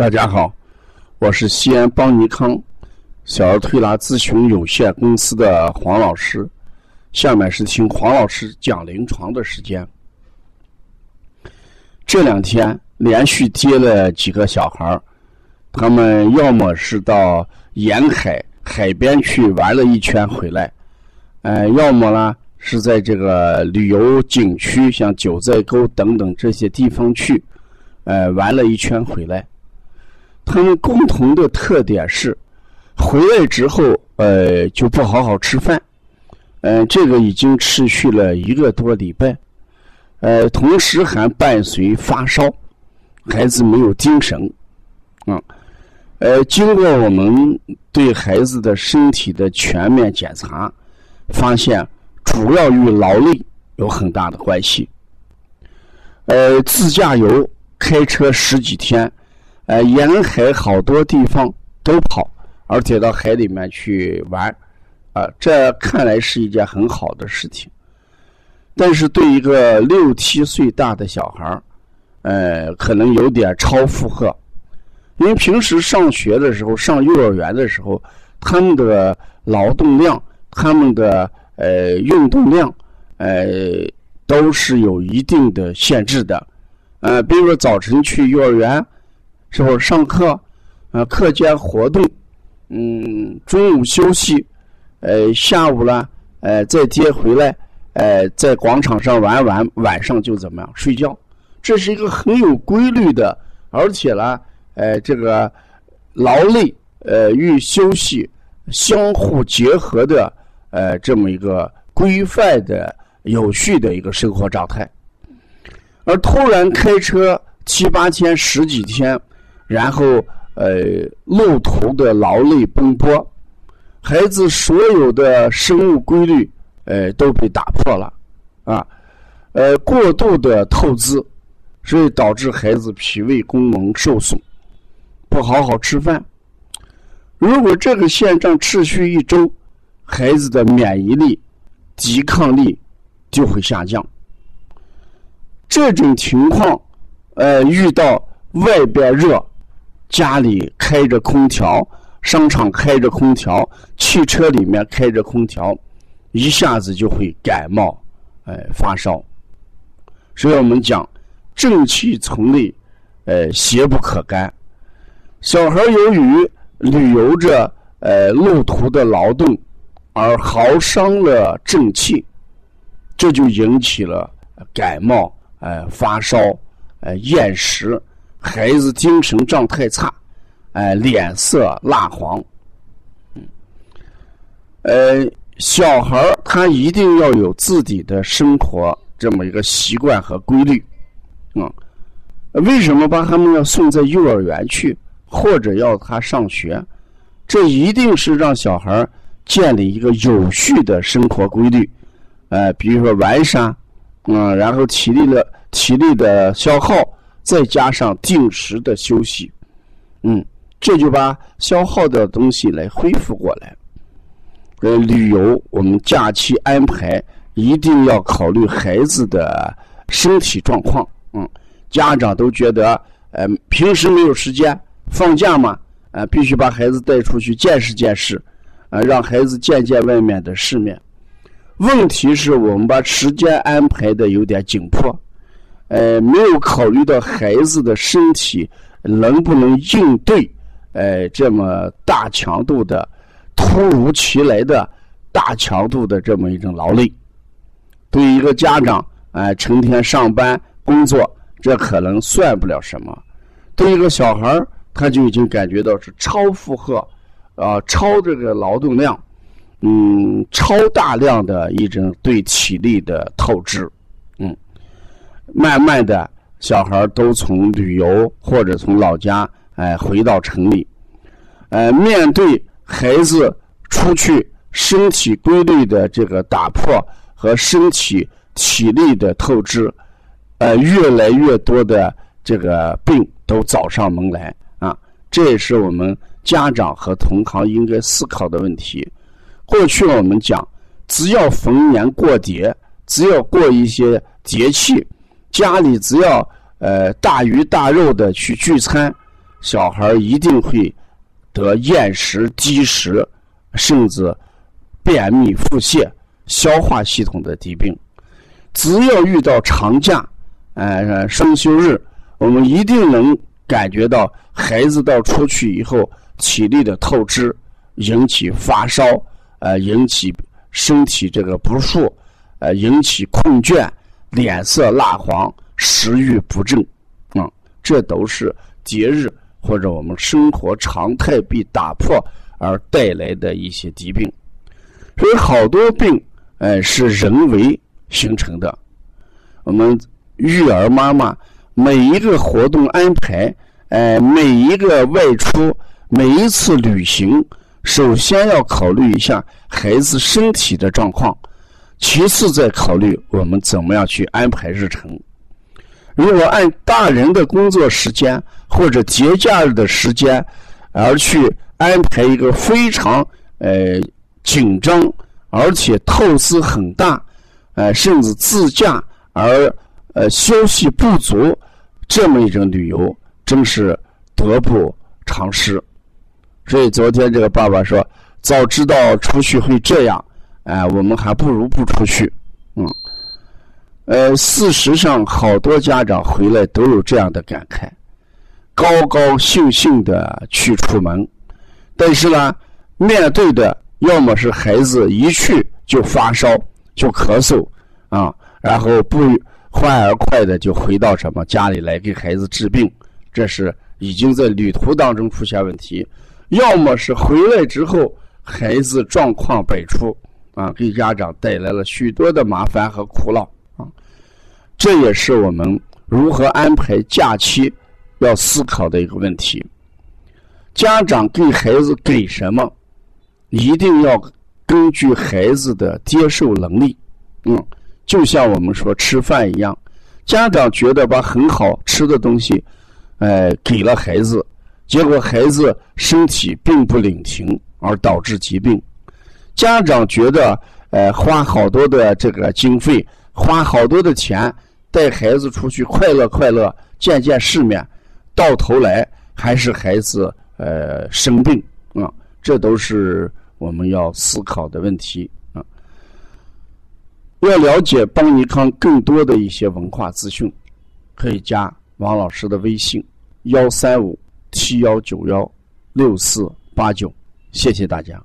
大家好，我是西安邦尼康小儿推拿咨询有限公司的黄老师。下面是听黄老师讲临床的时间。这两天连续接了几个小孩儿，他们要么是到沿海海边去玩了一圈回来，呃，要么呢是在这个旅游景区，像九寨沟等等这些地方去，呃，玩了一圈回来。他们共同的特点是，回来之后，呃，就不好好吃饭，呃，这个已经持续了一个多礼拜，呃，同时还伴随发烧，孩子没有精神，啊，呃，经过我们对孩子的身体的全面检查，发现主要与劳累有很大的关系，呃，自驾游开车十几天。呃，沿海好多地方都跑，而且到海里面去玩，啊，这看来是一件很好的事情。但是对一个六七岁大的小孩，呃，可能有点超负荷。因为平时上学的时候，上幼儿园的时候，他们的劳动量、他们的呃运动量，呃，都是有一定的限制的。呃，比如说早晨去幼儿园。是不上课？呃，课间活动，嗯，中午休息，呃，下午呢，呃，再接回来，呃，在广场上玩完，晚上就怎么样睡觉？这是一个很有规律的，而且呢，呃，这个劳累呃与休息相互结合的，呃，这么一个规范的、有序的一个生活状态。而突然开车七八天、十几天。然后，呃，路途的劳累奔波，孩子所有的生物规律，呃，都被打破了，啊，呃，过度的透支，所以导致孩子脾胃功能受损，不好好吃饭。如果这个现状持续一周，孩子的免疫力、抵抗力就会下降。这种情况，呃，遇到外边热。家里开着空调，商场开着空调，汽车里面开着空调，一下子就会感冒，哎，发烧。所以我们讲，正气从内，呃，邪不可干。小孩由于旅游着，呃，路途的劳动，而耗伤了正气，这就引起了感冒，呃，发烧，呃，厌食。孩子精神状态差，哎，脸色蜡黄。嗯，呃，小孩他一定要有自己的生活这么一个习惯和规律，啊，为什么把他们要送在幼儿园去，或者要他上学？这一定是让小孩建立一个有序的生活规律，呃，比如说玩耍，嗯，然后体力的体力的消耗。再加上定时的休息，嗯，这就把消耗的东西来恢复过来。呃，旅游我们假期安排一定要考虑孩子的身体状况。嗯，家长都觉得，呃，平时没有时间，放假嘛，呃，必须把孩子带出去见识见识，啊，让孩子见见外面的世面。问题是我们把时间安排的有点紧迫。呃，没有考虑到孩子的身体能不能应对，呃，这么大强度的、突如其来的大强度的这么一种劳累。对于一个家长，哎，成天上班工作，这可能算不了什么；对一个小孩他就已经感觉到是超负荷，啊，超这个劳动量，嗯，超大量的一种对体力的透支。慢慢的，小孩都从旅游或者从老家哎回到城里，呃，面对孩子出去身体规律的这个打破和身体体力的透支，呃，越来越多的这个病都找上门来啊，这也是我们家长和同行应该思考的问题。过去我们讲，只要逢年过节，只要过一些节气。家里只要呃大鱼大肉的去聚餐，小孩一定会得厌食、积食，甚至便秘、腹泻、消化系统的疾病。只要遇到长假，呃，双休日，我们一定能感觉到孩子到出去以后体力的透支，引起发烧，呃，引起身体这个不适，呃，引起困倦、脸色蜡黄、食欲不振，啊，这都是节日或者我们生活常态被打破而带来的一些疾病。所以好多病，呃，是人为。形成的，我们育儿妈妈每一个活动安排，呃，每一个外出，每一次旅行，首先要考虑一下孩子身体的状况，其次再考虑我们怎么样去安排日程。如果按大人的工作时间或者节假日的时间而去安排一个非常呃紧张而且透支很大。呃，甚至自驾而呃休息不足，这么一种旅游，真是得不偿失。所以昨天这个爸爸说，早知道出去会这样，哎，我们还不如不出去。嗯，呃，事实上，好多家长回来都有这样的感慨，高高兴兴的去出门，但是呢，面对的要么是孩子一去就发烧。就咳嗽啊，然后不欢而快的就回到什么家里来给孩子治病，这是已经在旅途当中出现问题；要么是回来之后孩子状况百出啊，给家长带来了许多的麻烦和苦恼啊。这也是我们如何安排假期要思考的一个问题。家长给孩子给什么，一定要。根据孩子的接受能力，嗯，就像我们说吃饭一样，家长觉得把很好吃的东西，呃，给了孩子，结果孩子身体并不领情，而导致疾病。家长觉得，呃，花好多的这个经费，花好多的钱带孩子出去快乐快乐，见见世面，到头来还是孩子呃生病啊，这都是。我们要思考的问题啊，要了解邦尼康更多的一些文化资讯，可以加王老师的微信：幺三五七幺九幺六四八九。谢谢大家。